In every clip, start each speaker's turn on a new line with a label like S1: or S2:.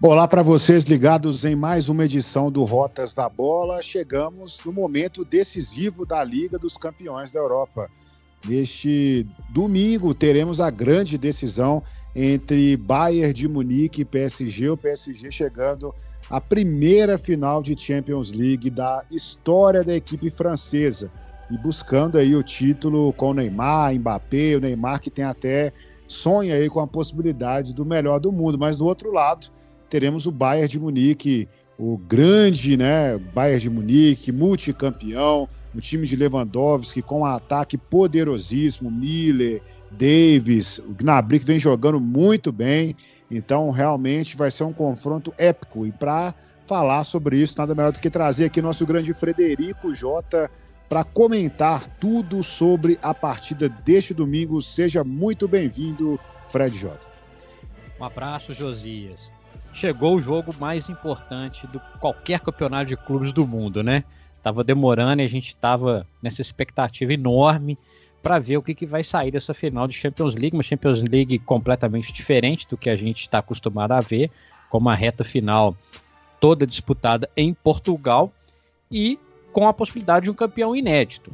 S1: Olá para vocês ligados em mais uma edição do Rotas da Bola. Chegamos no momento decisivo da Liga dos Campeões da Europa. Neste domingo teremos a grande decisão entre Bayern de Munique e PSG, o PSG chegando à primeira final de Champions League da história da equipe francesa e buscando aí o título com o Neymar, Mbappé, o Neymar que tem até sonha aí com a possibilidade do melhor do mundo, mas do outro lado teremos o Bayern de Munique, o grande né, Bayern de Munique, multicampeão, um time de Lewandowski com um ataque poderosíssimo, Miller, Davis, o Gnabry que vem jogando muito bem, então realmente vai ser um confronto épico e para falar sobre isso, nada melhor do que trazer aqui nosso grande Frederico Jota para comentar tudo sobre a partida deste domingo. Seja muito bem-vindo, Fred Jota.
S2: Um abraço, Josias chegou o jogo mais importante do qualquer campeonato de clubes do mundo, né? Tava demorando e a gente tava nessa expectativa enorme para ver o que, que vai sair dessa final de Champions League, uma Champions League completamente diferente do que a gente está acostumado a ver, com uma reta final toda disputada em Portugal e com a possibilidade de um campeão inédito.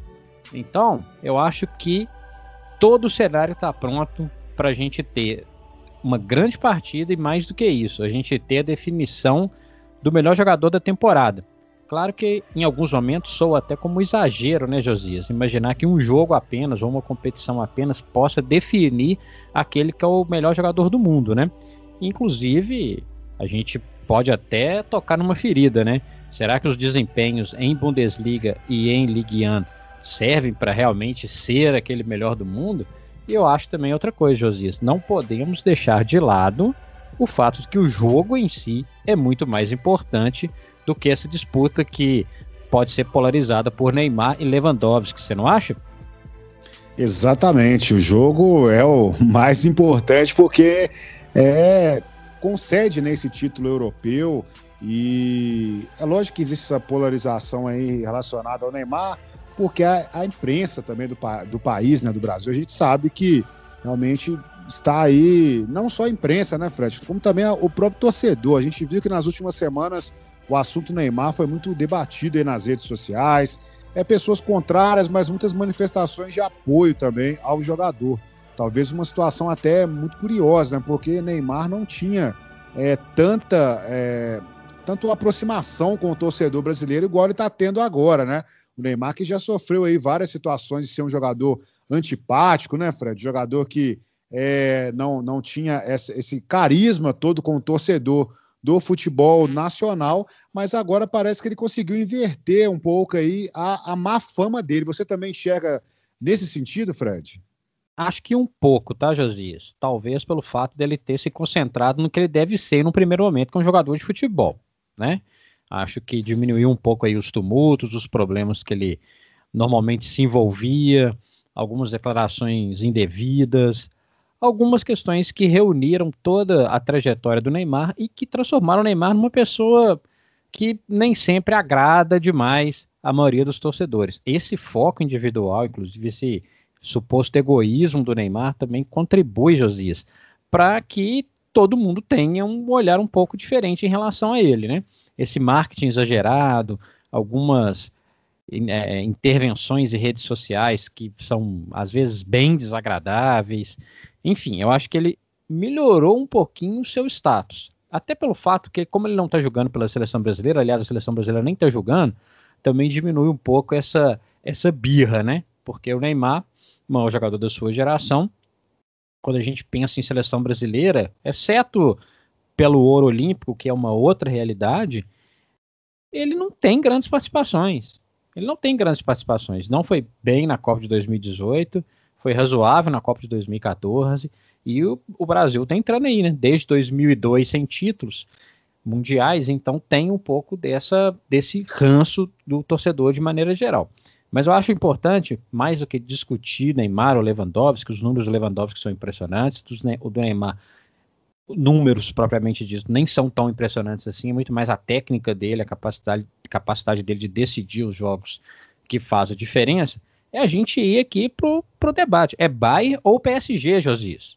S2: Então, eu acho que todo o cenário está pronto para a gente ter uma grande partida e mais do que isso, a gente ter a definição do melhor jogador da temporada. Claro que em alguns momentos sou até como exagero, né, Josias? Imaginar que um jogo apenas ou uma competição apenas possa definir aquele que é o melhor jogador do mundo, né? Inclusive, a gente pode até tocar numa ferida, né? Será que os desempenhos em Bundesliga e em Ligue 1 servem para realmente ser aquele melhor do mundo? E eu acho também outra coisa, Josias, não podemos deixar de lado o fato de que o jogo em si é muito mais importante do que essa disputa que pode ser polarizada por Neymar e Lewandowski, você não acha?
S1: Exatamente, o jogo é o mais importante porque é, concede né, título europeu e é lógico que existe essa polarização aí relacionada ao Neymar, porque a, a imprensa também do, do país, né, do Brasil, a gente sabe que realmente está aí, não só a imprensa, né, Fred, como também a, o próprio torcedor. A gente viu que nas últimas semanas o assunto Neymar foi muito debatido aí nas redes sociais. É pessoas contrárias, mas muitas manifestações de apoio também ao jogador. Talvez uma situação até muito curiosa, né, porque Neymar não tinha é, tanta, é, tanto aproximação com o torcedor brasileiro igual ele está tendo agora, né? O Neymar que já sofreu aí várias situações de ser um jogador antipático, né, Fred? Jogador que é, não, não tinha essa, esse carisma todo com o torcedor do futebol nacional, mas agora parece que ele conseguiu inverter um pouco aí a, a má fama dele. Você também enxerga nesse sentido, Fred?
S2: Acho que um pouco, tá, Josias? Talvez pelo fato dele ter se concentrado no que ele deve ser no primeiro momento como jogador de futebol, né? Acho que diminuiu um pouco aí os tumultos, os problemas que ele normalmente se envolvia, algumas declarações indevidas, algumas questões que reuniram toda a trajetória do Neymar e que transformaram o Neymar numa pessoa que nem sempre agrada demais a maioria dos torcedores. Esse foco individual, inclusive esse suposto egoísmo do Neymar, também contribui, Josias, para que todo mundo tenha um olhar um pouco diferente em relação a ele, né? Esse marketing exagerado, algumas é, intervenções em redes sociais que são às vezes bem desagradáveis. Enfim, eu acho que ele melhorou um pouquinho o seu status. Até pelo fato que, como ele não está jogando pela seleção brasileira, aliás, a seleção brasileira nem está jogando, também diminui um pouco essa, essa birra, né? Porque o Neymar, o maior jogador da sua geração, quando a gente pensa em seleção brasileira, exceto pelo ouro olímpico, que é uma outra realidade, ele não tem grandes participações. Ele não tem grandes participações. Não foi bem na Copa de 2018, foi razoável na Copa de 2014, e o, o Brasil está entrando aí, né? Desde 2002 sem títulos mundiais, então tem um pouco dessa desse ranço do torcedor de maneira geral. Mas eu acho importante, mais do que discutir Neymar ou Lewandowski, os números do Lewandowski são impressionantes, o do Neymar números propriamente dito nem são tão impressionantes assim, é muito mais a técnica dele, a capacidade, capacidade dele de decidir os jogos que faz a diferença, é a gente ir aqui pro, pro debate. É Bayern ou PSG, Josias?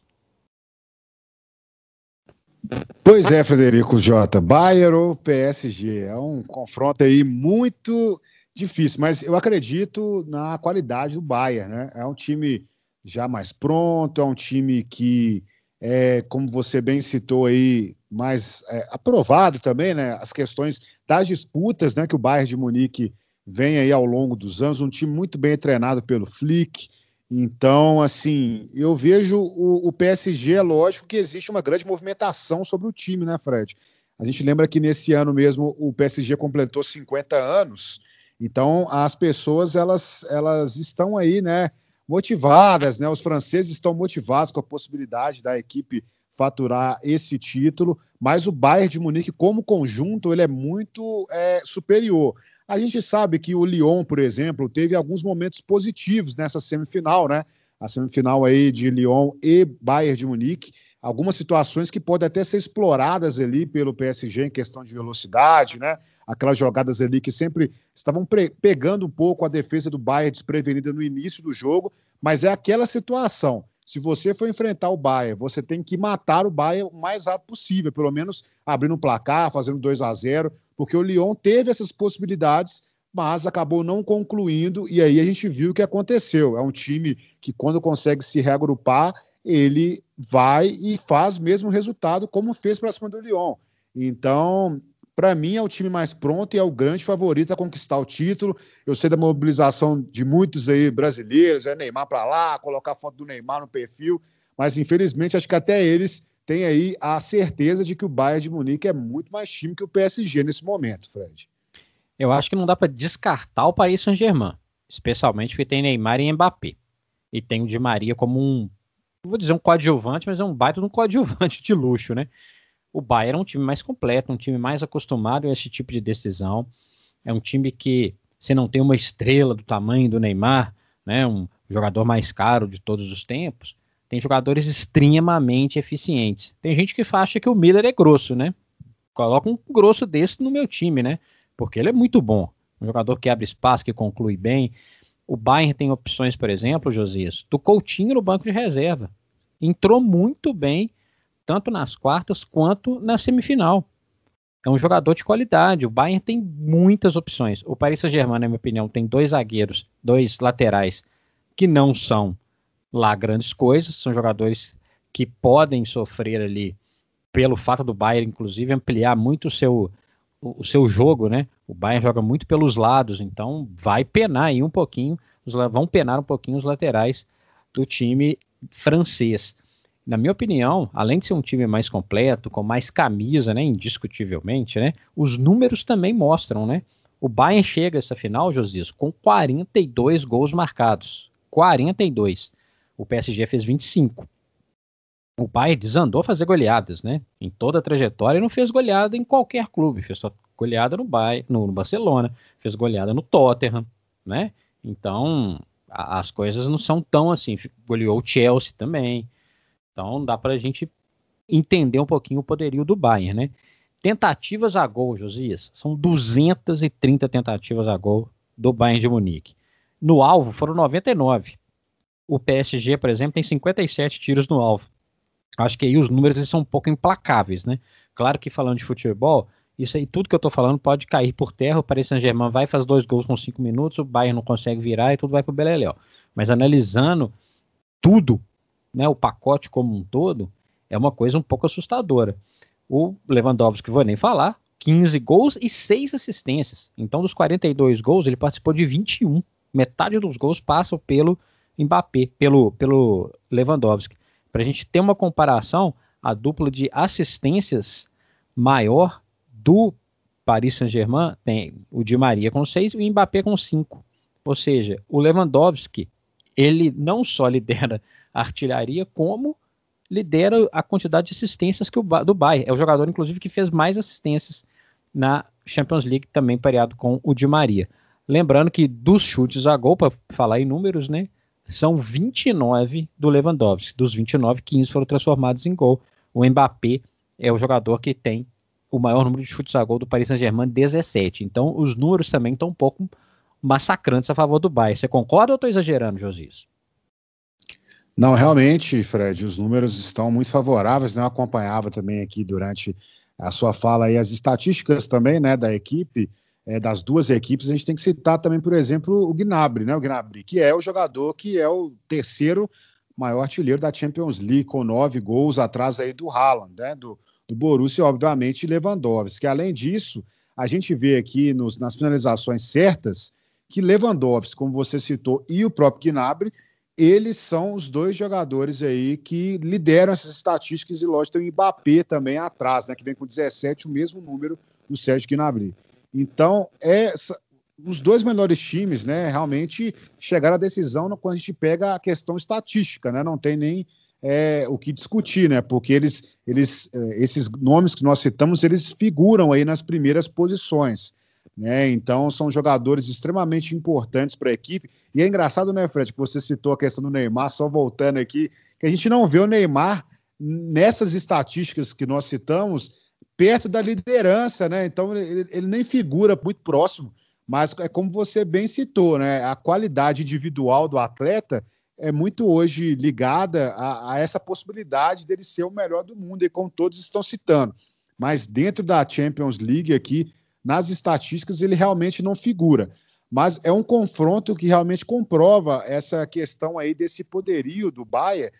S1: Pois é, Frederico J. Bayern ou PSG? É um confronto aí muito difícil, mas eu acredito na qualidade do Bayern, né? É um time já mais pronto, é um time que é, como você bem citou aí, mais é, aprovado também, né? As questões das disputas, né? Que o Bayern de Munique vem aí ao longo dos anos, um time muito bem treinado pelo Flick. Então, assim, eu vejo o, o PSG, é lógico que existe uma grande movimentação sobre o time, né, Fred? A gente lembra que nesse ano mesmo o PSG completou 50 anos, então as pessoas elas, elas estão aí, né? Motivadas, né? Os franceses estão motivados com a possibilidade da equipe faturar esse título, mas o Bayern de Munique, como conjunto, ele é muito é, superior. A gente sabe que o Lyon, por exemplo, teve alguns momentos positivos nessa semifinal, né? A semifinal aí de Lyon e Bayern de Munique, algumas situações que podem até ser exploradas ali pelo PSG em questão de velocidade, né? Aquelas jogadas ali que sempre estavam pegando um pouco a defesa do Bayern desprevenida no início do jogo, mas é aquela situação. Se você for enfrentar o Bayern, você tem que matar o Bayern o mais rápido possível, pelo menos abrindo um placar, fazendo 2 a 0, porque o Lyon teve essas possibilidades, mas acabou não concluindo, e aí a gente viu o que aconteceu. É um time que, quando consegue se reagrupar, ele vai e faz mesmo resultado, como fez para cima do Lyon. Então, para mim, é o time mais pronto e é o grande favorito a conquistar o título. Eu sei da mobilização de muitos aí brasileiros, é Neymar para lá, colocar a foto do Neymar no perfil, mas infelizmente acho que até eles têm aí a certeza de que o Bayern de Munique é muito mais time que o PSG nesse momento, Fred.
S2: Eu acho que não dá para descartar o Paris Saint-Germain, especialmente porque tem Neymar e Mbappé. E tem o Di Maria como um vou dizer um coadjuvante, mas é um baita de um coadjuvante de luxo, né? O Bayern é um time mais completo, um time mais acostumado a esse tipo de decisão. É um time que, se não tem uma estrela do tamanho do Neymar, né, um jogador mais caro de todos os tempos, tem jogadores extremamente eficientes. Tem gente que acha que o Miller é grosso, né? Coloca um grosso desse no meu time, né? Porque ele é muito bom. Um jogador que abre espaço, que conclui bem. O Bayern tem opções, por exemplo, Josias, do Coutinho no banco de reserva. Entrou muito bem, tanto nas quartas quanto na semifinal. É um jogador de qualidade. O Bayern tem muitas opções. O Paris Saint-Germain, na minha opinião, tem dois zagueiros, dois laterais que não são lá grandes coisas, são jogadores que podem sofrer ali pelo fato do Bayern, inclusive, ampliar muito o seu, o, seu jogo, né? O Bayern joga muito pelos lados, então vai penar aí um pouquinho, vão penar um pouquinho os laterais do time francês. Na minha opinião, além de ser um time mais completo, com mais camisa, né, indiscutivelmente, né, os números também mostram, né? O Bayern chega a essa final, Josias, com 42 gols marcados. 42. O PSG fez 25 o Bayern desandou a fazer goleadas, né? Em toda a trajetória, e não fez goleada em qualquer clube. Fez só goleada no, Bayern, no, Barcelona, fez goleada no Tottenham, né? Então, a, as coisas não são tão assim. Goleou o Chelsea também. Então, dá para a gente entender um pouquinho o poderio do Bayern, né? Tentativas a gol, Josias, são 230 tentativas a gol do Bayern de Munique. No alvo foram 99. O PSG, por exemplo, tem 57 tiros no alvo acho que aí os números são um pouco implacáveis, né? Claro que falando de futebol, isso aí, tudo que eu tô falando pode cair por terra. O Paris Saint-Germain vai fazer dois gols com cinco minutos, o Bayern não consegue virar e tudo vai pro Beleléu. Mas analisando tudo, né, o pacote como um todo, é uma coisa um pouco assustadora. O Lewandowski, vou nem falar, 15 gols e 6 assistências. Então, dos 42 gols, ele participou de 21. Metade dos gols passam pelo Mbappé, pelo, pelo Lewandowski. Para a gente ter uma comparação, a dupla de assistências maior do Paris Saint-Germain tem o Di Maria com 6 e o Mbappé com 5. Ou seja, o Lewandowski, ele não só lidera a artilharia, como lidera a quantidade de assistências que o do Bayern. É o jogador, inclusive, que fez mais assistências na Champions League, também pareado com o Di Maria. Lembrando que dos chutes a gol, para falar em números, né? São 29 do Lewandowski. Dos 29, 15 foram transformados em gol. O Mbappé é o jogador que tem o maior número de chutes a gol do Paris Saint-Germain, 17. Então, os números também estão um pouco massacrantes a favor do Bayern. Você concorda ou estou exagerando, Josias?
S1: Não, realmente, Fred, os números estão muito favoráveis. Né? Eu acompanhava também aqui durante a sua fala aí as estatísticas também, né, da equipe, é, das duas equipes. A gente tem que citar também, por exemplo, o Gnabry, né, o Gnabry, que é o jogador que é o terceiro maior artilheiro da Champions League, com nove gols atrás aí do Haaland, né, do, do Borussia, obviamente, Lewandowski. Além disso, a gente vê aqui nos, nas finalizações certas que Lewandowski, como você citou, e o próprio Gnabry eles são os dois jogadores aí que lideram essas estatísticas e lógico tem o Mbappé também atrás, né, que vem com 17, o mesmo número do Sérgio Gnabry. Então, é, os dois melhores times, né, realmente chegaram à decisão quando a gente pega a questão estatística, né, não tem nem é, o que discutir, né, porque eles, eles, é, esses nomes que nós citamos, eles figuram aí nas primeiras posições. Né? Então, são jogadores extremamente importantes para a equipe. E é engraçado, né, Fred, que você citou a questão do Neymar, só voltando aqui, que a gente não vê o Neymar nessas estatísticas que nós citamos perto da liderança, né? Então, ele, ele nem figura muito próximo, mas é como você bem citou, né? A qualidade individual do atleta é muito hoje ligada a, a essa possibilidade dele ser o melhor do mundo, e como todos estão citando. Mas dentro da Champions League aqui, nas estatísticas ele realmente não figura. Mas é um confronto que realmente comprova essa questão aí desse poderio do Bahia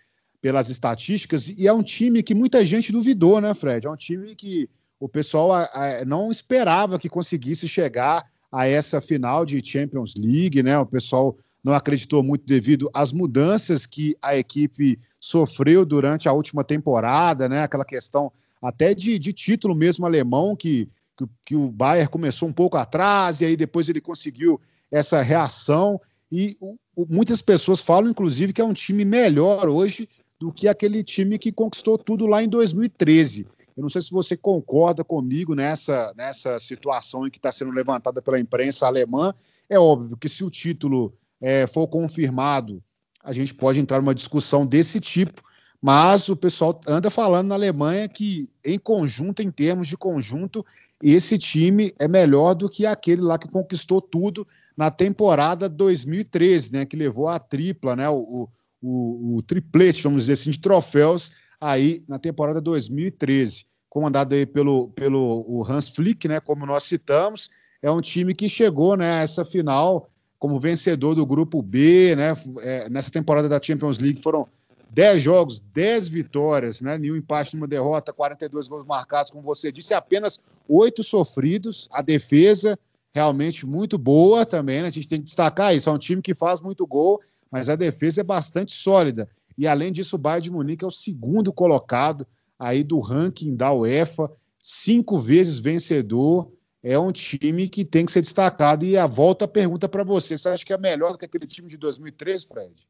S1: pelas estatísticas, e é um time que muita gente duvidou, né, Fred? É um time que o pessoal a, a, não esperava que conseguisse chegar a essa final de Champions League, né? O pessoal não acreditou muito devido às mudanças que a equipe sofreu durante a última temporada, né? Aquela questão até de, de título mesmo alemão que que, que o Bayern começou um pouco atrás e aí depois ele conseguiu essa reação. E o, o, muitas pessoas falam, inclusive, que é um time melhor hoje do que aquele time que conquistou tudo lá em 2013. Eu não sei se você concorda comigo nessa, nessa situação em que está sendo levantada pela imprensa alemã. É óbvio que se o título é, for confirmado, a gente pode entrar numa discussão desse tipo, mas o pessoal anda falando na Alemanha que, em conjunto, em termos de conjunto, esse time é melhor do que aquele lá que conquistou tudo na temporada 2013, né? Que levou a tripla, né? O, o, o triplete, vamos dizer assim, de troféus aí na temporada 2013, comandado aí pelo, pelo o Hans Flick, né? Como nós citamos, é um time que chegou né, a essa final como vencedor do grupo B, né? É, nessa temporada da Champions League foram 10 jogos, 10 vitórias, né? nenhum empate, nenhuma derrota, 42 gols marcados, como você disse, apenas 8 sofridos. A defesa realmente muito boa também, né? A gente tem que destacar isso. É um time que faz muito gol, mas a defesa é bastante sólida. E além disso, o Bayern de Munique é o segundo colocado aí do ranking da UEFA, cinco vezes vencedor. É um time que tem que ser destacado. E a volta pergunta para você: você acha que é melhor do que aquele time de 2013, Fred?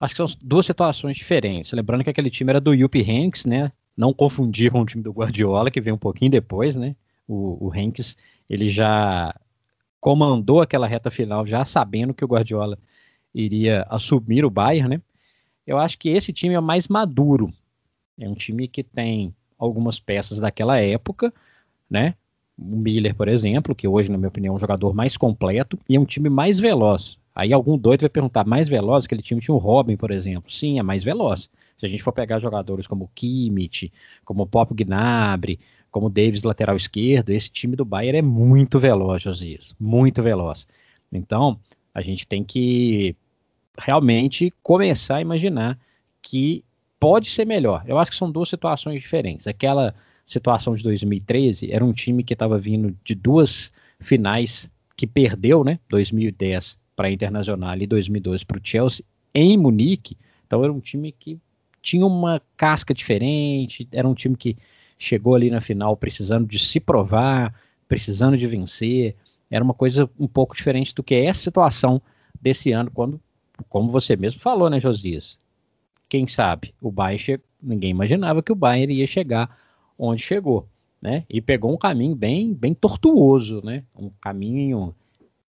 S2: Acho que são duas situações diferentes. Lembrando que aquele time era do Yuppie Hanks, né? Não confundir com o time do Guardiola, que veio um pouquinho depois, né? O, o Hanks, ele já comandou aquela reta final, já sabendo que o Guardiola iria assumir o Bayern, né? Eu acho que esse time é mais maduro. É um time que tem algumas peças daquela época, né? O Miller, por exemplo, que hoje, na minha opinião, é um jogador mais completo e é um time mais veloz. Aí algum doido vai perguntar, mais veloz? Aquele time tinha o Robin, por exemplo. Sim, é mais veloz. Se a gente for pegar jogadores como Kimmich, como Pop Gnabry, como Davis, lateral esquerdo, esse time do Bayern é muito veloz, Josias. Muito veloz. Então, a gente tem que realmente começar a imaginar que pode ser melhor. Eu acho que são duas situações diferentes. Aquela situação de 2013 era um time que estava vindo de duas finais que perdeu, né? 2010 para a Internacional e 2012 para o Chelsea em Munique. Então era um time que tinha uma casca diferente, era um time que chegou ali na final precisando de se provar, precisando de vencer. Era uma coisa um pouco diferente do que é essa situação desse ano, quando, como você mesmo falou, né, Josias? Quem sabe o Bayern, ninguém imaginava que o Bayern ia chegar onde chegou, né? E pegou um caminho bem, bem tortuoso, né? Um caminho,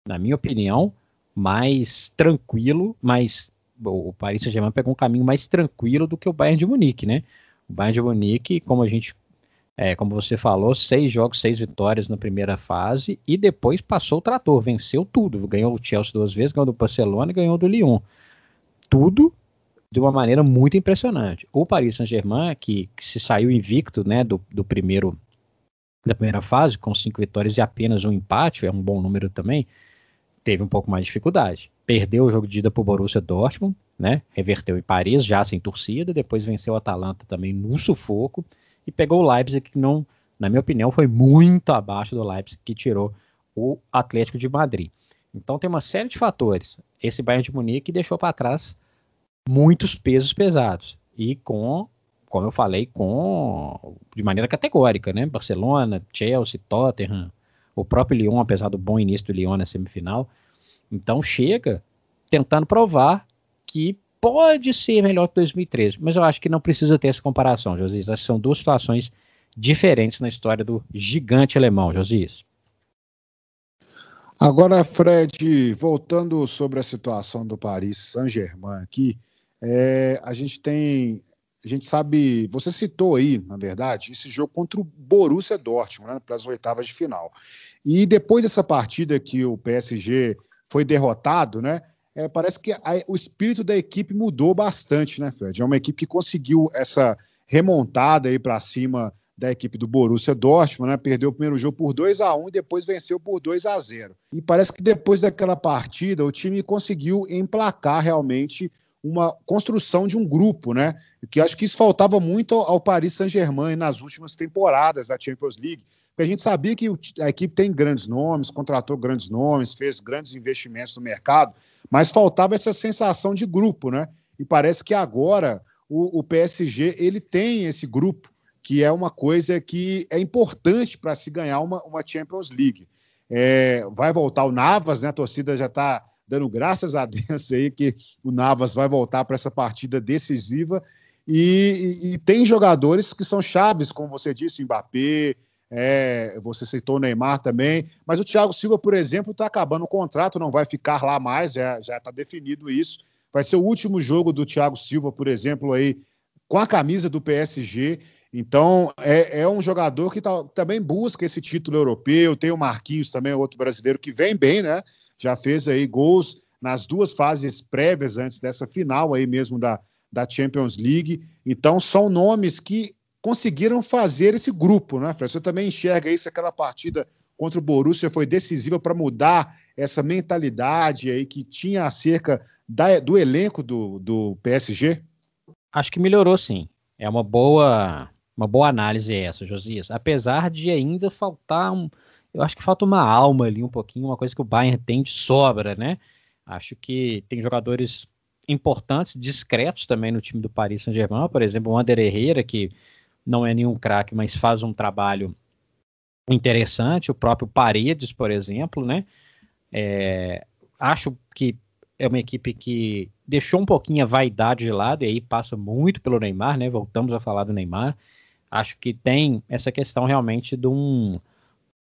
S2: na minha opinião, mais tranquilo, mais o Paris Saint-Germain pegou um caminho mais tranquilo do que o Bayern de Munique, né? O Bayern de Munique, como a gente, é, como você falou, seis jogos, seis vitórias na primeira fase e depois passou o trator, venceu tudo, ganhou o Chelsea duas vezes, ganhou do Barcelona e ganhou do Lyon. Tudo de uma maneira muito impressionante. O Paris Saint-Germain, que, que, se saiu invicto né, do, do primeiro da primeira fase, com cinco vitórias e apenas um empate, é um bom número também, teve um pouco mais de dificuldade. Perdeu o jogo de ida para o Borussia Dortmund, né? Reverteu em Paris, já sem torcida, depois venceu o Atalanta também no sufoco e pegou o Leipzig, que não, na minha opinião, foi muito abaixo do Leipzig, que tirou o Atlético de Madrid. Então tem uma série de fatores. Esse Bayern de Munique deixou para trás muitos pesos pesados e com, como eu falei, com de maneira categórica, né? Barcelona, Chelsea, Tottenham, o próprio Lyon, apesar do bom início do Lyon na semifinal. Então chega tentando provar que pode ser melhor que 2013, mas eu acho que não precisa ter essa comparação, Josias. São duas situações diferentes na história do gigante alemão, Josias.
S1: Agora, Fred, voltando sobre a situação do Paris Saint-Germain aqui, é, a gente tem, a gente sabe, você citou aí, na verdade, esse jogo contra o Borussia Dortmund, né, para as oitavas de final. E depois dessa partida que o PSG foi derrotado, né, é, parece que a, o espírito da equipe mudou bastante, né, Fred? É uma equipe que conseguiu essa remontada aí para cima da equipe do Borussia Dortmund, né? Perdeu o primeiro jogo por 2 a 1 e depois venceu por 2 a 0. E parece que depois daquela partida o time conseguiu emplacar realmente uma construção de um grupo, né? Que acho que isso faltava muito ao Paris Saint-Germain nas últimas temporadas da Champions League. Porque a gente sabia que a equipe tem grandes nomes, contratou grandes nomes, fez grandes investimentos no mercado, mas faltava essa sensação de grupo, né? E parece que agora o, o PSG ele tem esse grupo, que é uma coisa que é importante para se ganhar uma, uma Champions League. É, vai voltar o Navas, né? A torcida já está dando graças a Deus aí que o Navas vai voltar para essa partida decisiva. E, e, e, tem jogadores que são chaves, como você disse, Mbappé, é, você citou o Neymar também, mas o Thiago Silva, por exemplo, está acabando o contrato, não vai ficar lá mais, já está definido isso. Vai ser o último jogo do Thiago Silva, por exemplo, aí com a camisa do PSG. Então, é, é um jogador que tá, também busca esse título europeu. Tem o Marquinhos também, outro brasileiro que vem bem, né? Já fez aí gols nas duas fases prévias antes dessa final aí mesmo da, da Champions League. Então, são nomes que conseguiram fazer esse grupo, né, Fred? Você também enxerga isso, aquela partida contra o Borussia foi decisiva para mudar essa mentalidade aí que tinha acerca da, do elenco do, do PSG?
S2: Acho que melhorou sim. É uma boa, uma boa análise essa, Josias. Apesar de ainda faltar um. Eu acho que falta uma alma ali um pouquinho, uma coisa que o Bayern tem de sobra, né? Acho que tem jogadores importantes, discretos também no time do Paris Saint-Germain, por exemplo, o Ander Herrera, que não é nenhum craque, mas faz um trabalho interessante. O próprio Paredes, por exemplo, né? É, acho que é uma equipe que deixou um pouquinho a vaidade de lado, e aí passa muito pelo Neymar, né? Voltamos a falar do Neymar. Acho que tem essa questão realmente de um,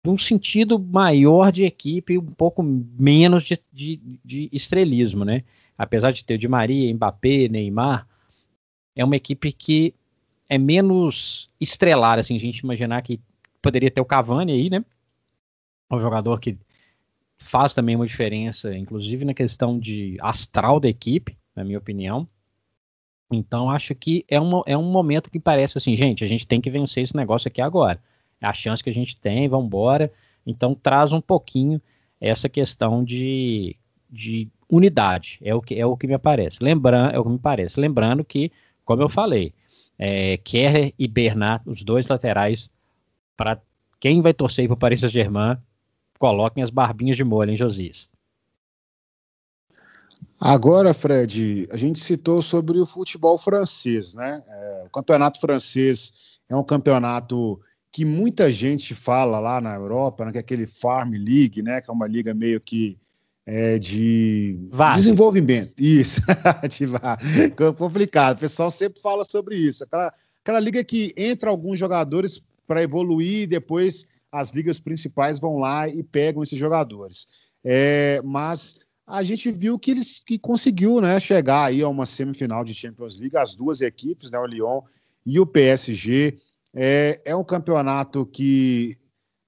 S2: de um sentido maior de equipe, um pouco menos de, de, de estrelismo, né? Apesar de ter o Di Maria, Mbappé, Neymar, é uma equipe que é menos estrelar, assim, a gente imaginar que poderia ter o Cavani aí, né? Um jogador que faz também uma diferença, inclusive na questão de astral da equipe, na minha opinião. Então, acho que é um, é um momento que parece assim, gente, a gente tem que vencer esse negócio aqui agora. É a chance que a gente tem, vamos embora. Então, traz um pouquinho essa questão de, de unidade. É o que é o que me parece. Lembrando, é o que me parece. Lembrando que, como eu falei, é, e Bernat, os dois laterais, para quem vai torcer para o Paris Saint-Germain, coloquem as barbinhas de molho, hein, Josias?
S1: Agora, Fred, a gente citou sobre o futebol francês, né? É, o campeonato francês é um campeonato que muita gente fala lá na Europa, né, que é aquele Farm League, né? Que é uma liga meio que é, de desenvolvimento. Isso, de complicado. O pessoal sempre fala sobre isso. Aquela, aquela liga que entra alguns jogadores para evoluir e depois as ligas principais vão lá e pegam esses jogadores. É, mas a gente viu que eles que conseguiu né, chegar aí a uma semifinal de Champions League, as duas equipes, né, o Lyon e o PSG. É, é um campeonato que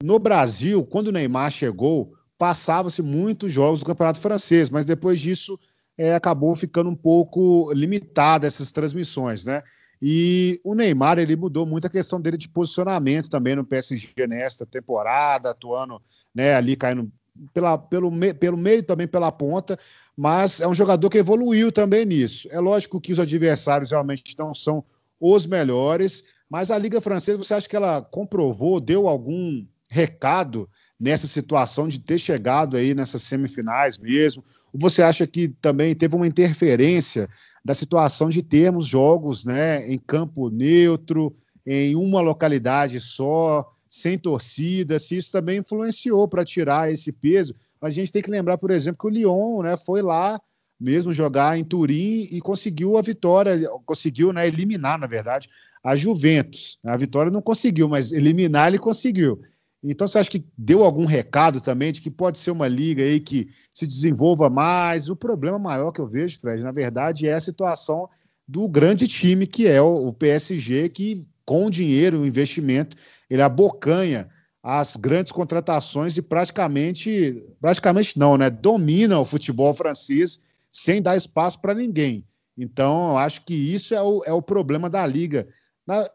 S1: no Brasil, quando o Neymar chegou, passava-se muitos jogos do Campeonato Francês, mas depois disso é, acabou ficando um pouco limitada essas transmissões, né? E o Neymar ele mudou muito a questão dele de posicionamento também no PSG nesta temporada, atuando né, ali caindo pela, pelo, me, pelo meio também pela ponta, mas é um jogador que evoluiu também nisso. É lógico que os adversários realmente não são os melhores, mas a Liga Francesa, você acha que ela comprovou, deu algum recado nessa situação de ter chegado aí nessas semifinais mesmo? Ou você acha que também teve uma interferência da situação de termos jogos né, em campo neutro, em uma localidade só, sem torcida, se isso também influenciou para tirar esse peso? Mas a gente tem que lembrar, por exemplo, que o Lyon né, foi lá mesmo jogar em Turim e conseguiu a vitória, conseguiu né, eliminar, na verdade, a Juventus. A vitória não conseguiu, mas eliminar ele conseguiu. Então, você acha que deu algum recado também de que pode ser uma liga aí que se desenvolva mais? O problema maior que eu vejo, Fred, na verdade, é a situação do grande time que é o PSG, que com dinheiro, o investimento, ele abocanha as grandes contratações e praticamente, praticamente não, né? Domina o futebol francês sem dar espaço para ninguém. Então, eu acho que isso é o, é o problema da liga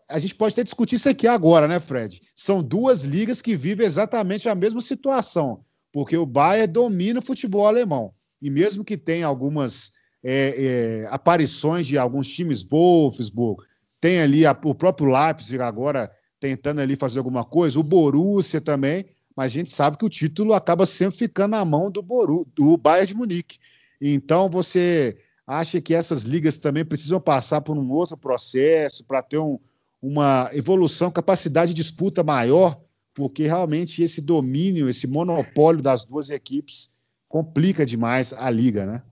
S1: a gente pode até discutir isso aqui agora, né, Fred? São duas ligas que vivem exatamente a mesma situação, porque o Bayern domina o futebol alemão. E mesmo que tenha algumas é, é, aparições de alguns times, Wolfsburg, tem ali a, o próprio Leipzig agora tentando ali fazer alguma coisa, o Borussia também, mas a gente sabe que o título acaba sempre ficando na mão do, Boru, do Bayern de Munique. Então você acha que essas ligas também precisam passar por um outro processo para ter um, uma evolução, capacidade de disputa maior, porque realmente esse domínio, esse monopólio das duas equipes complica demais a liga, né?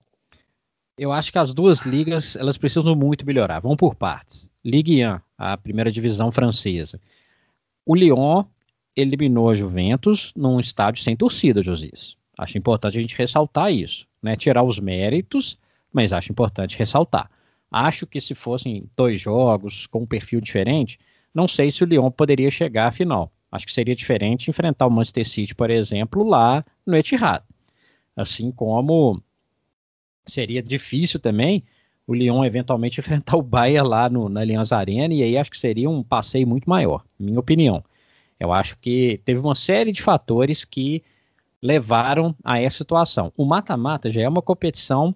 S2: Eu acho que as duas ligas elas precisam muito melhorar. Vamos por partes. Ligue 1, a primeira divisão francesa. O Lyon eliminou a Juventus num estádio sem torcida, Josias. Acho importante a gente ressaltar isso, né? Tirar os méritos mas acho importante ressaltar. Acho que se fossem dois jogos com um perfil diferente, não sei se o Lyon poderia chegar à final. Acho que seria diferente enfrentar o Manchester City, por exemplo, lá no Etihad. Assim como seria difícil também o Lyon eventualmente enfrentar o Bayern lá no, na Allianz Arena, e aí acho que seria um passeio muito maior, minha opinião. Eu acho que teve uma série de fatores que levaram a essa situação. O mata-mata já é uma competição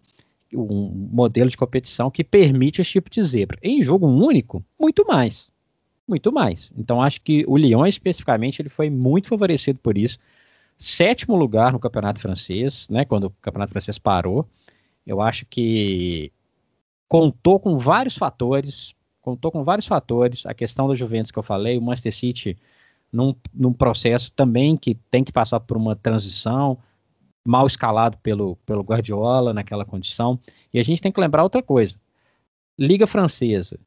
S2: um modelo de competição que permite esse tipo de zebra. Em jogo único, muito mais. Muito mais. Então acho que o Lyon especificamente ele foi muito favorecido por isso. Sétimo lugar no campeonato francês, né, quando o campeonato francês parou. Eu acho que contou com vários fatores, contou com vários fatores, a questão da Juventus que eu falei, o Manchester City num, num processo também que tem que passar por uma transição, mal escalado pelo, pelo Guardiola naquela condição. E a gente tem que lembrar outra coisa. Liga Francesa.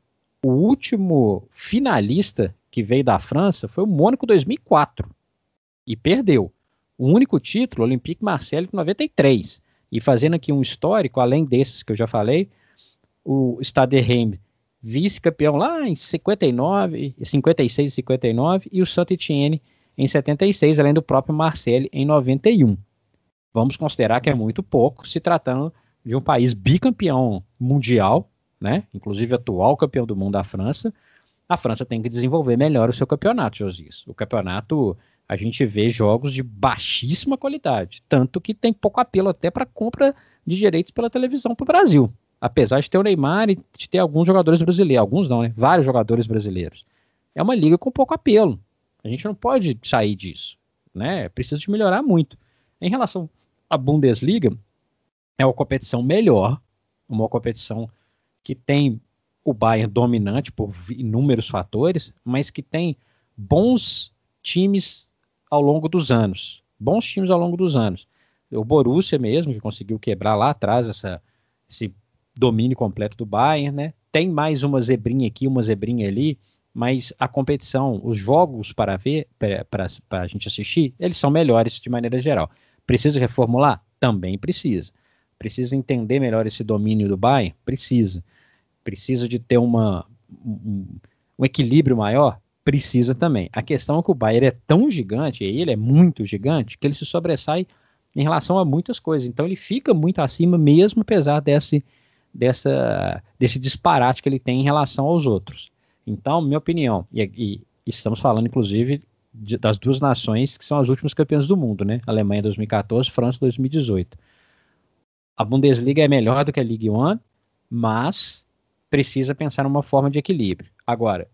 S2: O último finalista que veio da França foi o Mônaco 2004 e perdeu. O único título, Olympique Marseille, em 93. E fazendo aqui um histórico, além desses que eu já falei, o Stade Reims vice-campeão lá em 59, 56 e 59 e o Saint-Étienne em 76, além do próprio Marseille em 91 vamos considerar que é muito pouco, se tratando de um país bicampeão mundial, né? Inclusive atual campeão do mundo da França. A França tem que desenvolver melhor o seu campeonato, Josias. O campeonato, a gente vê jogos de baixíssima qualidade, tanto que tem pouco apelo até para compra de direitos pela televisão para o Brasil. Apesar de ter o Neymar e de ter alguns jogadores brasileiros, alguns não, né? Vários jogadores brasileiros. É uma liga com pouco apelo. A gente não pode sair disso, né? Precisa de melhorar muito. Em relação a Bundesliga é uma competição melhor, uma competição que tem o Bayern dominante por inúmeros fatores, mas que tem bons times ao longo dos anos. Bons times ao longo dos anos. O Borussia mesmo, que conseguiu quebrar lá atrás essa, esse domínio completo do Bayern, né? Tem mais uma zebrinha aqui, uma zebrinha ali, mas a competição, os jogos para ver, para a gente assistir, eles são melhores de maneira geral. Precisa reformular? Também precisa. Precisa entender melhor esse domínio do Bayern? Precisa. Precisa de ter uma, um, um equilíbrio maior? Precisa também. A questão é que o Bayern é tão gigante, e ele é muito gigante, que ele se sobressai em relação a muitas coisas. Então ele fica muito acima, mesmo apesar desse, dessa, desse disparate que ele tem em relação aos outros. Então, minha opinião, e, e estamos falando inclusive de, das duas nações que são as últimas campeãs do mundo, né? Alemanha 2014, França 2018. A Bundesliga é melhor do que a Ligue 1, mas precisa pensar numa forma de equilíbrio. Agora,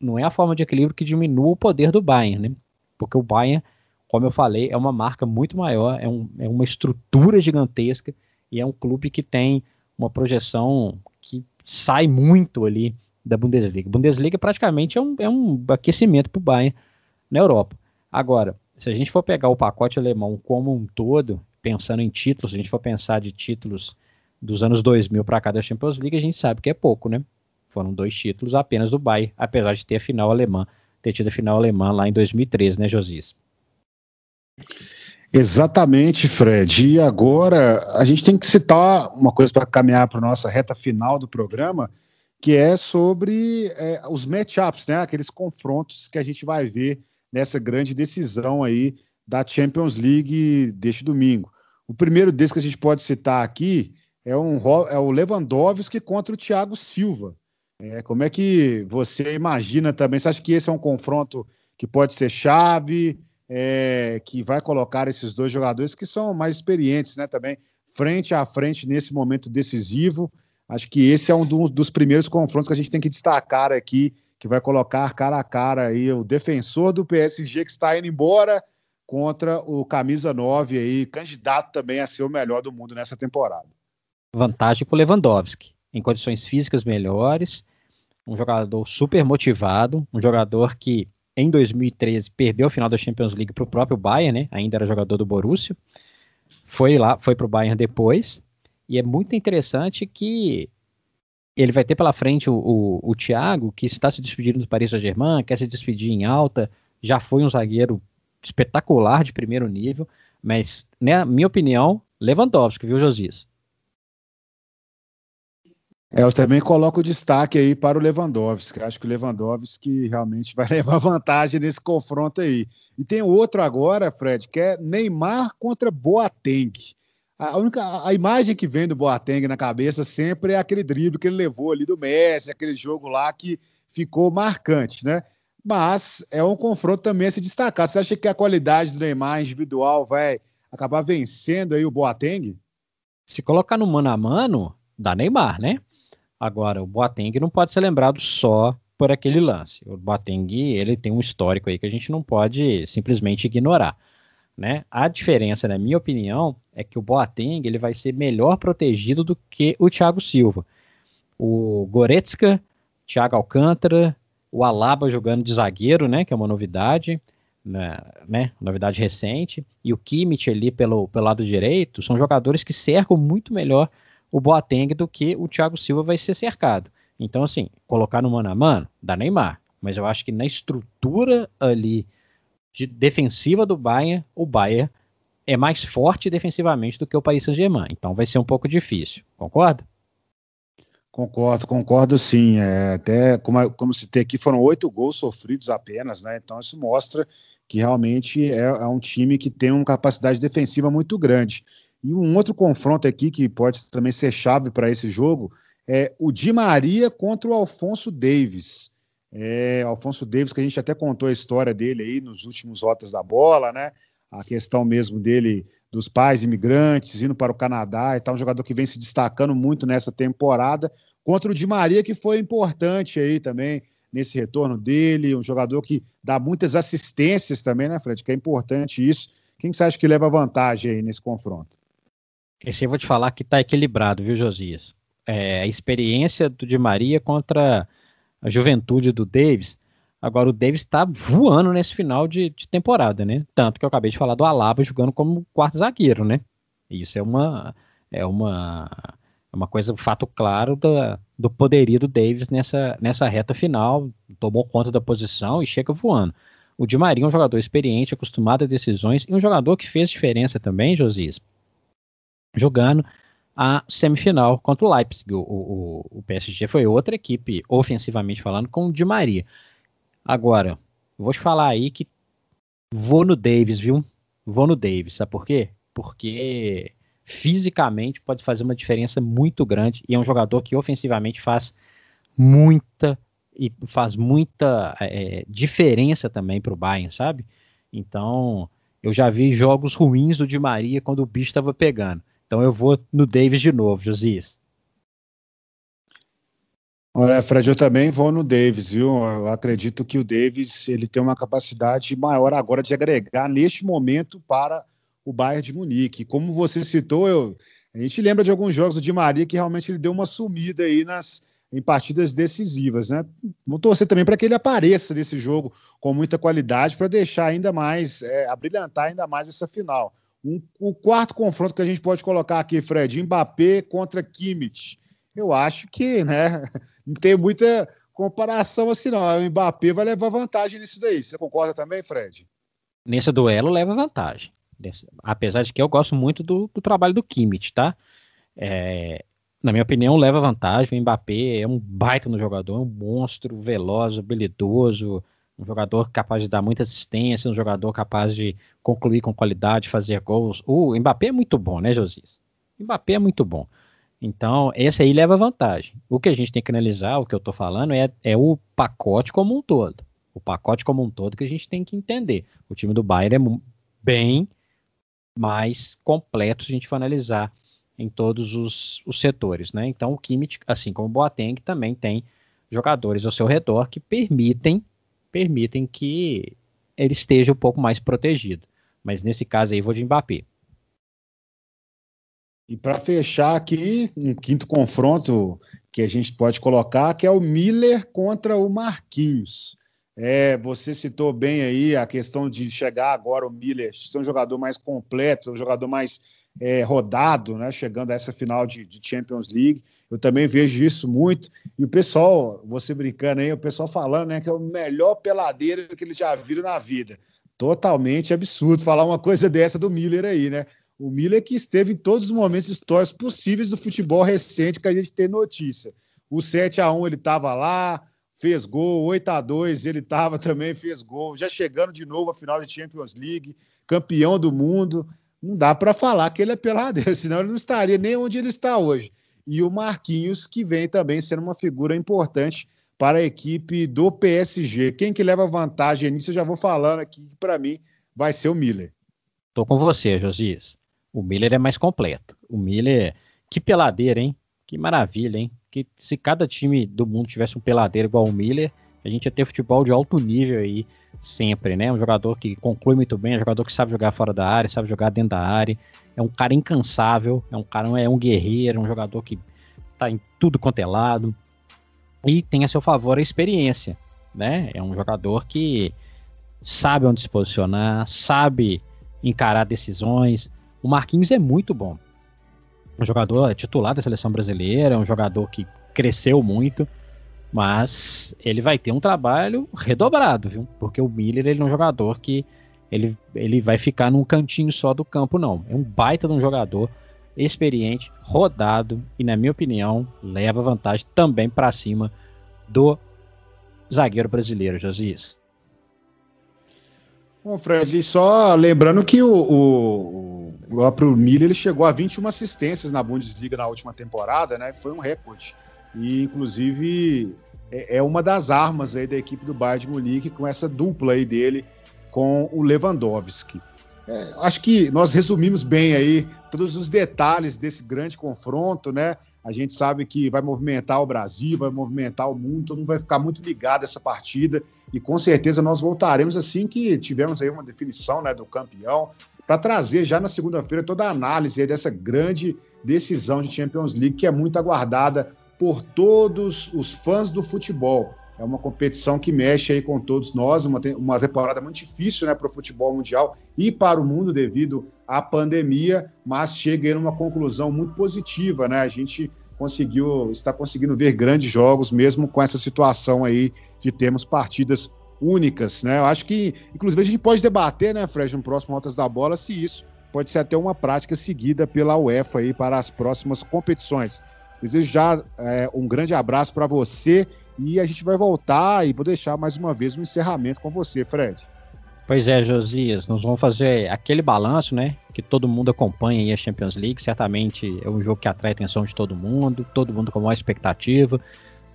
S2: não é a forma de equilíbrio que diminua o poder do Bayern, né? Porque o Bayern, como eu falei, é uma marca muito maior, é, um, é uma estrutura gigantesca e é um clube que tem uma projeção que sai muito ali da Bundesliga. Bundesliga praticamente é um, é um aquecimento para o Bayern na Europa. Agora, se a gente for pegar o pacote alemão como um todo, pensando em títulos, se a gente for pensar de títulos dos anos 2000 para cada Champions League, a gente sabe que é pouco, né? Foram dois títulos apenas do Bayern, apesar de ter a final alemã, ter tido a final alemã lá em 2013, né, Josias?
S1: Exatamente, Fred. E agora a gente tem que citar uma coisa para caminhar para nossa reta final do programa, que é sobre é, os matchups, né? Aqueles confrontos que a gente vai ver nessa grande decisão aí da Champions League deste domingo. O primeiro desses que a gente pode citar aqui é, um, é o Lewandowski contra o Thiago Silva. É, como é que você imagina também? Você acha que esse é um confronto que pode ser chave, é, que vai colocar esses dois jogadores que são mais experientes, né? Também frente a frente nesse momento decisivo. Acho que esse é um dos primeiros confrontos que a gente tem que destacar aqui, que vai colocar cara a cara aí o defensor do PSG que está indo embora contra o camisa 9 aí, candidato também a ser o melhor do mundo nessa temporada.
S2: Vantagem para Lewandowski, em condições físicas melhores, um jogador super motivado, um jogador que em 2013 perdeu a final da Champions League para o próprio Bayern, né? Ainda era jogador do Borussia. Foi lá, foi para o Bayern depois. E é muito interessante que ele vai ter pela frente o, o, o Thiago, que está se despedindo do Paris Saint-Germain, quer se despedir em alta, já foi um zagueiro espetacular de primeiro nível, mas, na né, minha opinião, Lewandowski, viu, Josias?
S1: É, eu também coloco o destaque aí para o Lewandowski. Acho que o Lewandowski realmente vai levar vantagem nesse confronto aí. E tem outro agora, Fred, que é Neymar contra Boateng. A, única, a imagem que vem do Boateng na cabeça sempre é aquele drible que ele levou ali do Messi, aquele jogo lá que ficou marcante, né? Mas é um confronto também a se destacar. Você acha que a qualidade do Neymar individual vai acabar vencendo aí o Boateng?
S2: Se colocar no mano a mano, dá Neymar, né? Agora, o Boateng não pode ser lembrado só por aquele lance. O Boateng, ele tem um histórico aí que a gente não pode simplesmente ignorar. Né? A diferença, na minha opinião, é que o Boateng ele vai ser melhor protegido do que o Thiago Silva. O Goretzka, Thiago Alcântara, o Alaba jogando de zagueiro, né, que é uma novidade, né, né novidade recente, e o Kimmich ali pelo, pelo lado direito, são jogadores que cercam muito melhor o Boateng do que o Thiago Silva vai ser cercado. Então, assim, colocar no mano a mano, dá Neymar. Mas eu acho que na estrutura ali de defensiva do Bayern, o Bayern é mais forte defensivamente do que o Paris Saint-Germain. Então vai ser um pouco difícil. Concorda?
S1: Concordo, concordo sim. É, até como, como citei aqui, foram oito gols sofridos apenas, né? Então isso mostra que realmente é, é um time que tem uma capacidade defensiva muito grande. E um outro confronto aqui que pode também ser chave para esse jogo é o Di Maria contra o Alfonso Davis. É, Alfonso Davis, que a gente até contou a história dele aí nos últimos rotas da bola, né? A questão mesmo dele dos pais imigrantes indo para o Canadá e tal, um jogador que vem se destacando muito nessa temporada, contra o Di Maria, que foi importante aí também nesse retorno dele, um jogador que dá muitas assistências também, né, Fred? Que é importante isso. Quem você acha que leva vantagem aí nesse confronto?
S2: Esse eu vou te falar que está equilibrado, viu, Josias? É, a experiência do Di Maria contra a juventude do Davis. Agora, o Davis está voando nesse final de, de, temporada, né? Tanto que eu acabei de falar do Alaba jogando como quarto zagueiro, né? Isso é uma, é uma, é uma coisa, um fato claro da, do poderio do Davis nessa, nessa reta final. Tomou conta da posição e chega voando. O Di Maria é um jogador experiente, acostumado a decisões e um jogador que fez diferença também, Josias, jogando a semifinal contra o Leipzig. O, o, o PSG foi outra equipe, ofensivamente falando, com o Di Maria. Agora, vou te falar aí que vou no Davis, viu? Vou no Davis, sabe por quê? porque fisicamente pode fazer uma diferença muito grande e é um jogador que ofensivamente faz muita e faz muita é, diferença também para o Bayern, sabe? Então, eu já vi jogos ruins do Di Maria quando o bicho estava pegando. Então eu vou no Davis de novo, Josias.
S1: Olha, Fred, eu também vou no Davis, viu? Eu acredito que o Davis ele tem uma capacidade maior agora de agregar neste momento para o Bayern de Munique. Como você citou, eu, a gente lembra de alguns jogos do Di Maria que realmente ele deu uma sumida aí nas, em partidas decisivas, né? Vou torcer também para que ele apareça nesse jogo com muita qualidade para deixar ainda mais, é, abrilhantar ainda mais essa final. Um, o quarto confronto que a gente pode colocar aqui, Fred, Mbappé contra Kimmich. Eu acho que, né, não tem muita comparação assim, não. O Mbappé vai levar vantagem nisso daí. Você concorda também, Fred?
S2: Nesse duelo leva vantagem. Apesar de que eu gosto muito do, do trabalho do Kimmich, tá? É, na minha opinião, leva vantagem. O Mbappé é um baita no jogador, é um monstro, veloz, habilidoso, um jogador capaz de dar muita assistência, um jogador capaz de concluir com qualidade, fazer gols. O Mbappé é muito bom, né, Josias? O Mbappé é muito bom. Então, esse aí leva vantagem. O que a gente tem que analisar, o que eu estou falando, é, é o pacote como um todo. O pacote como um todo que a gente tem que entender. O time do Bayern é bem mais completo se a gente for analisar em todos os, os setores, né? Então o Kimmich, assim como o Boateng, também tem jogadores ao seu redor que permitem permitem que ele esteja um pouco mais protegido. Mas nesse caso aí vou de Mbappé.
S1: E para fechar aqui, um quinto confronto que a gente pode colocar, que é o Miller contra o Marquinhos. É, você citou bem aí a questão de chegar agora o Miller ser um jogador mais completo, um jogador mais é, rodado, né, chegando a essa final de, de, Champions League. Eu também vejo isso muito. E o pessoal, você brincando aí, o pessoal falando né, que é o melhor peladeiro que eles já viram na vida. Totalmente absurdo falar uma coisa dessa do Miller aí, né? O Miller que esteve em todos os momentos históricos possíveis do futebol recente que a gente tem notícia. O 7 a 1 ele estava lá, fez gol, 8 a 2 ele estava também, fez gol, já chegando de novo à final de Champions League, campeão do mundo não dá para falar que ele é peladeiro, senão ele não estaria nem onde ele está hoje. E o Marquinhos, que vem também sendo uma figura importante para a equipe do PSG. Quem que leva vantagem nisso, eu já vou falando aqui, que para mim vai ser o Miller.
S2: Tô com você, Josias. O Miller é mais completo. O Miller, que peladeira, hein? Que maravilha, hein? Que se cada time do mundo tivesse um peladeiro igual o Miller, a gente ia ter futebol de alto nível aí sempre, né? Um jogador que conclui muito bem, um jogador que sabe jogar fora da área, sabe jogar dentro da área, é um cara incansável, é um cara, é um guerreiro, um jogador que tá em tudo quanto é lado e tem a seu favor a experiência, né? É um jogador que sabe onde se posicionar, sabe encarar decisões. O Marquinhos é muito bom. Um jogador titular da seleção brasileira, é um jogador que cresceu muito. Mas ele vai ter um trabalho redobrado, viu? Porque o Miller ele é um jogador que ele, ele vai ficar num cantinho só do campo, não. É um baita de um jogador experiente, rodado e, na minha opinião, leva vantagem também para cima do zagueiro brasileiro, Josias.
S1: Bom, Fred, só lembrando que o, o, o próprio Miller ele chegou a 21 assistências na Bundesliga na última temporada, né? Foi um recorde. E, inclusive, é, é uma das armas aí da equipe do Bayern de Munique com essa dupla aí dele com o Lewandowski. É, acho que nós resumimos bem aí todos os detalhes desse grande confronto, né? A gente sabe que vai movimentar o Brasil, vai movimentar o mundo, todo mundo vai ficar muito ligado a essa partida e com certeza nós voltaremos assim que tivermos aí uma definição né, do campeão para trazer já na segunda-feira toda a análise dessa grande decisão de Champions League que é muito aguardada por todos os fãs do futebol. É uma competição que mexe aí com todos nós, uma, uma temporada muito difícil né, para o futebol mundial e para o mundo devido à pandemia, mas chega em uma conclusão muito positiva. Né? A gente conseguiu, está conseguindo ver grandes jogos, mesmo com essa situação aí de termos partidas únicas. Né? Eu acho que, inclusive, a gente pode debater, né, Fred, no próximo Rotas da Bola, se isso pode ser até uma prática seguida pela UEFA aí para as próximas competições. Desejo já é, um grande abraço para você e a gente vai voltar e vou deixar mais uma vez um encerramento com você, Fred.
S2: Pois é, Josias, nós vamos fazer aquele balanço, né? Que todo mundo acompanha aí a Champions League. Certamente é um jogo que atrai a atenção de todo mundo, todo mundo com maior expectativa.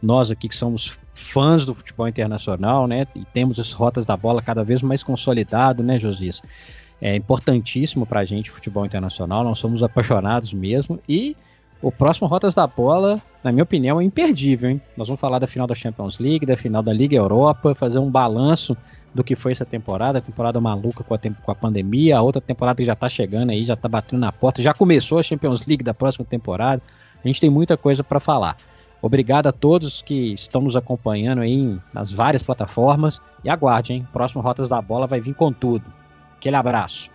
S2: Nós aqui que somos fãs do futebol internacional, né? E temos as rotas da bola cada vez mais consolidado, né, Josias? É importantíssimo para a gente o futebol internacional, nós somos apaixonados mesmo. E o próximo Rotas da Bola, na minha opinião, é imperdível, hein? Nós vamos falar da final da Champions League, da final da Liga Europa, fazer um balanço do que foi essa temporada, a temporada maluca com a, com a pandemia, a outra temporada que já tá chegando aí, já tá batendo na porta, já começou a Champions League da próxima temporada. A gente tem muita coisa para falar. Obrigado a todos que estão nos acompanhando aí nas várias plataformas e aguarde, hein? Próximo Rotas da Bola vai vir com tudo. Aquele abraço.